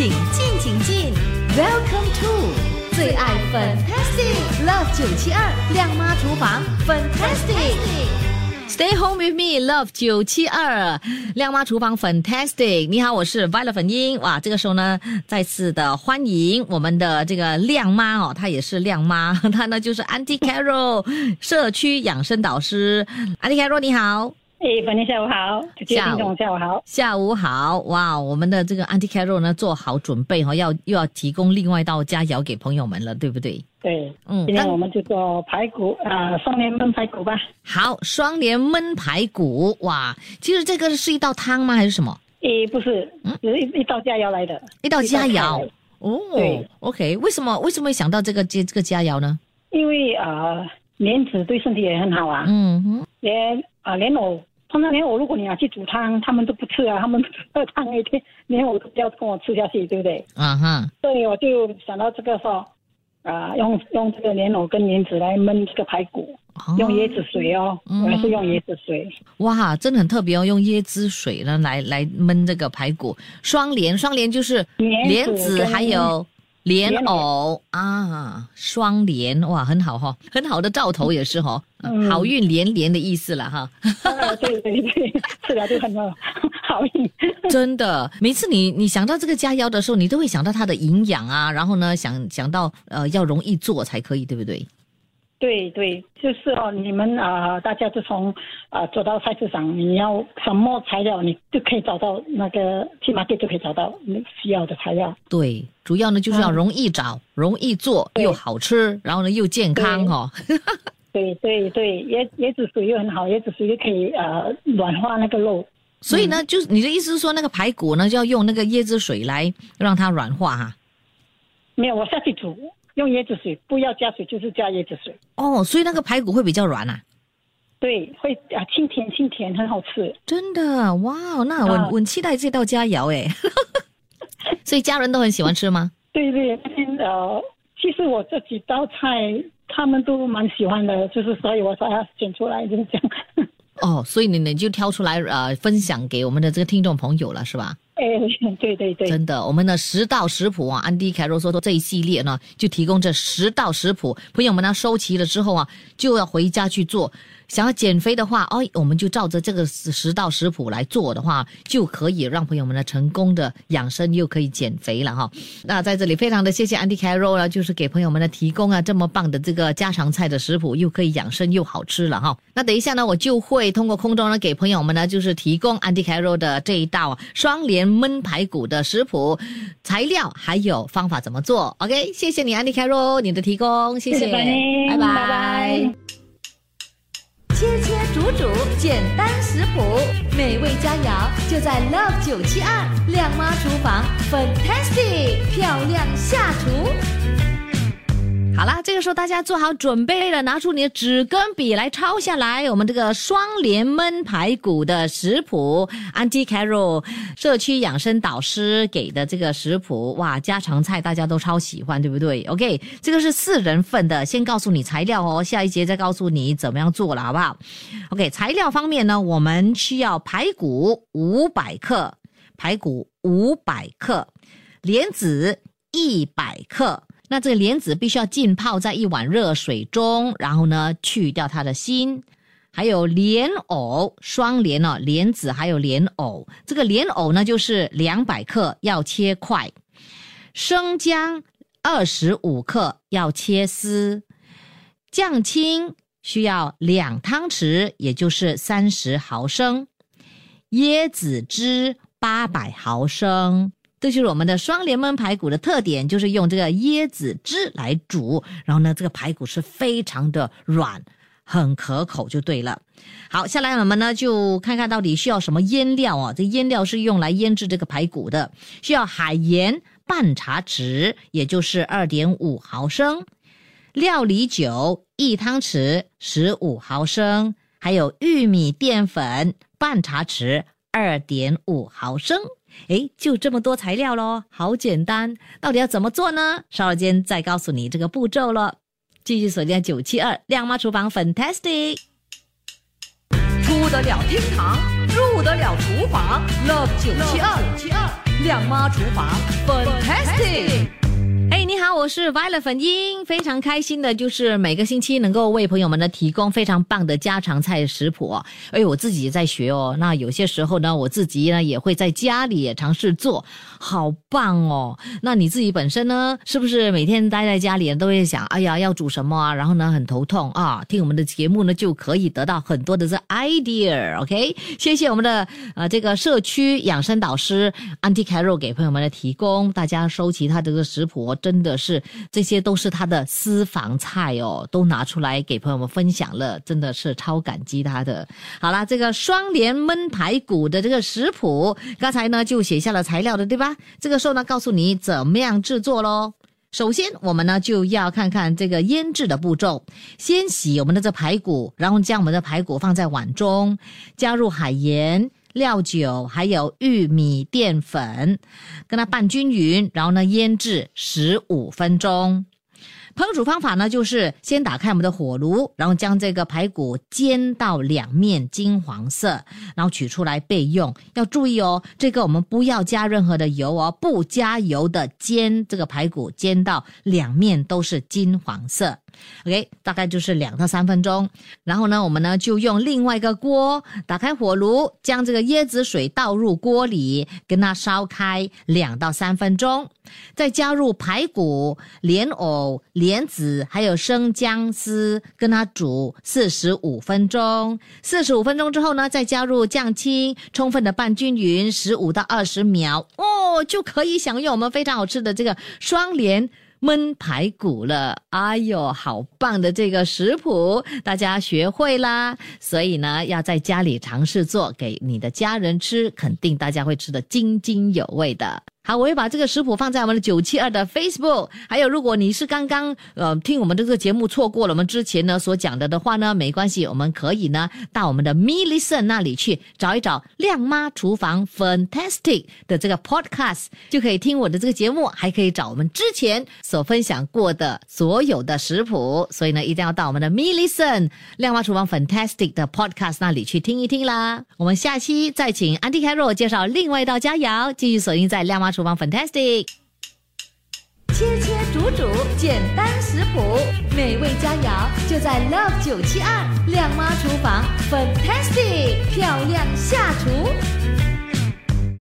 请进，请进。Welcome to 最爱 Fantastic Love 九七二亮妈厨房 Fantastic。Stay home with me, love 九七二亮妈厨房 Fantastic。你好，我是 Violet 粉英。哇，这个时候呢，再次的欢迎我们的这个亮妈哦，她也是亮妈，她呢就是 Auntie Carol 社区养生导师。Auntie Carol 你好。哎，粉英下午好，下午下午好，下午好，哇，我们的这个 Auntie Carol 呢做好准备哈，要又要提供另外一道佳肴给朋友们了，对不对？对，嗯，今天我们就做排骨啊，双连焖排骨吧。好，双连焖排骨，哇，其实这个是一道汤吗？还是什么？诶，不是，嗯，一一道佳肴来的，一道佳肴。哦，对，OK，为什么为什么会想到这个这这个佳肴呢？因为啊，莲子对身体也很好啊。嗯哼，莲啊莲藕。通常连我，如果你要去煮汤，他们都不吃啊，他们喝汤一天，连我都不要跟我吃下去，对不对？啊哈。所以我就想到这个说，啊，用用这个莲藕跟莲子来焖这个排骨，用椰子水哦，我还是用椰子水。哇，真的很特别哦，用椰子水呢来来焖这个排骨，双莲，双莲就是莲子还有。莲藕啊，双莲哇，很好哈，很好的兆头也是哈，好运连连的意思了哈。对对对，是的 就很好，好运。真的，每次你你想到这个佳肴的时候，你都会想到它的营养啊，然后呢，想想到呃要容易做才可以，对不对？对对，就是哦，你们啊，大家就从啊走到菜市场，你要什么材料，你就可以找到那个起码店就可以找到你需要的材料。对，主要呢就是要容易找、容易做又好吃，然后呢又健康哈。对对对，椰椰子水又很好，椰子水又可以呃软化那个肉。所以呢，就是你的意思是说，那个排骨呢就要用那个椰子水来让它软化哈？没有，我下去煮。用椰子水，不要加水，就是加椰子水。哦，所以那个排骨会比较软啊。对，会啊，清甜清甜，很好吃。真的，哇，那我我期待这道佳肴哎。所以家人都很喜欢吃吗？对对，呃，其实我这几道菜他们都蛮喜欢的，就是所以我才要选出来就是这样。哦，所以你你就挑出来呃，分享给我们的这个听众朋友了，是吧？哎，对对对，真的，我们的十道食谱啊，安迪凯罗说说这一系列呢，就提供这十道食谱，朋友们呢收齐了之后啊，就要回家去做。想要减肥的话，哦，我们就照着这个十道食谱来做的话，就可以让朋友们呢成功的养生又可以减肥了哈。那在这里非常的谢谢安迪凯罗呢，就是给朋友们呢提供啊这么棒的这个家常菜的食谱，又可以养生又好吃了哈。那等一下呢，我就会通过空中呢给朋友们呢就是提供安迪凯罗的这一道双联焖排骨的食谱材料还有方法怎么做。OK，谢谢你安迪凯罗你的提供，谢谢，拜拜。切切煮煮，简单食谱，美味佳肴就在 Love 九七二靓妈厨房，Fantastic 漂亮下厨。好啦，这个时候大家做好准备了，拿出你的纸跟笔来抄下来。我们这个双联焖排骨的食谱，Auntie Carol 社区养生导师给的这个食谱，哇，家常菜大家都超喜欢，对不对？OK，这个是四人份的，先告诉你材料哦，下一节再告诉你怎么样做了，好不好？OK，材料方面呢，我们需要排骨五百克，排骨五百克，莲子一百克。那这个莲子必须要浸泡在一碗热水中，然后呢去掉它的心，还有莲藕双莲哦，莲子还有莲藕，这个莲藕呢就是两百克要切块，生姜二十五克要切丝，酱青需要两汤匙，也就是三十毫升，椰子汁八百毫升。这就是我们的双联焖排骨的特点，就是用这个椰子汁来煮，然后呢，这个排骨是非常的软，很可口，就对了。好，下来我们呢就看看到底需要什么腌料啊？这腌料是用来腌制这个排骨的，需要海盐半茶匙，也就是二点五毫升，料理酒一汤匙十五毫升，还有玉米淀粉半茶匙二点五毫升。哎，就这么多材料喽，好简单。到底要怎么做呢？稍后间再告诉你这个步骤了。继续锁定九七二亮妈厨房，Fantastic。出得了厅堂，入得了厨房，Love 九七二。亮妈厨房，Fantastic。好，我是 Violet 粉英，非常开心的，就是每个星期能够为朋友们呢提供非常棒的家常菜食谱。哎，我自己也在学哦。那有些时候呢，我自己呢也会在家里也尝试做，好棒哦。那你自己本身呢，是不是每天待在家里都会想，哎呀，要煮什么啊？然后呢，很头痛啊。听我们的节目呢，就可以得到很多的这 idea。OK，谢谢我们的呃这个社区养生导师 Auntie Carol 给朋友们的提供，大家收集他这个食谱。真的可是，这些都是他的私房菜哦，都拿出来给朋友们分享了，真的是超感激他的。好了，这个双联焖排骨的这个食谱，刚才呢就写下了材料的，对吧？这个时候呢，告诉你怎么样制作喽。首先，我们呢就要看看这个腌制的步骤。先洗我们的这排骨，然后将我们的排骨放在碗中，加入海盐。料酒还有玉米淀粉，跟它拌均匀，然后呢腌制十五分钟。烹煮方法呢，就是先打开我们的火炉，然后将这个排骨煎到两面金黄色，然后取出来备用。要注意哦，这个我们不要加任何的油哦，不加油的煎这个排骨，煎到两面都是金黄色。OK，大概就是两到三分钟。然后呢，我们呢就用另外一个锅，打开火炉，将这个椰子水倒入锅里，跟它烧开两到三分钟，再加入排骨、莲藕、莲子还有生姜丝，跟它煮四十五分钟。四十五分钟之后呢，再加入酱青，充分的拌均匀十五到二十秒哦，就可以享用我们非常好吃的这个双莲。焖排骨了，哎呦，好棒的这个食谱，大家学会啦。所以呢，要在家里尝试做给你的家人吃，肯定大家会吃得津津有味的。好，我会把这个食谱放在我们的九七二的 Facebook。还有，如果你是刚刚呃听我们的这个节目错过了我们之前呢所讲的的话呢，没关系，我们可以呢到我们的 Me Listen 那里去找一找亮妈厨房 Fantastic 的这个 Podcast，就可以听我的这个节目，还可以找我们之前所分享过的所有的食谱。所以呢，一定要到我们的 Me Listen 亮妈厨房 Fantastic 的 Podcast 那里去听一听啦。我们下期再请 Auntie Carol 介绍另外一道佳肴，继续锁定在亮妈。厨房 Fantastic，切切煮煮简单食谱，美味佳肴就在 Love 九七二亮妈厨房 Fantastic，漂亮下厨。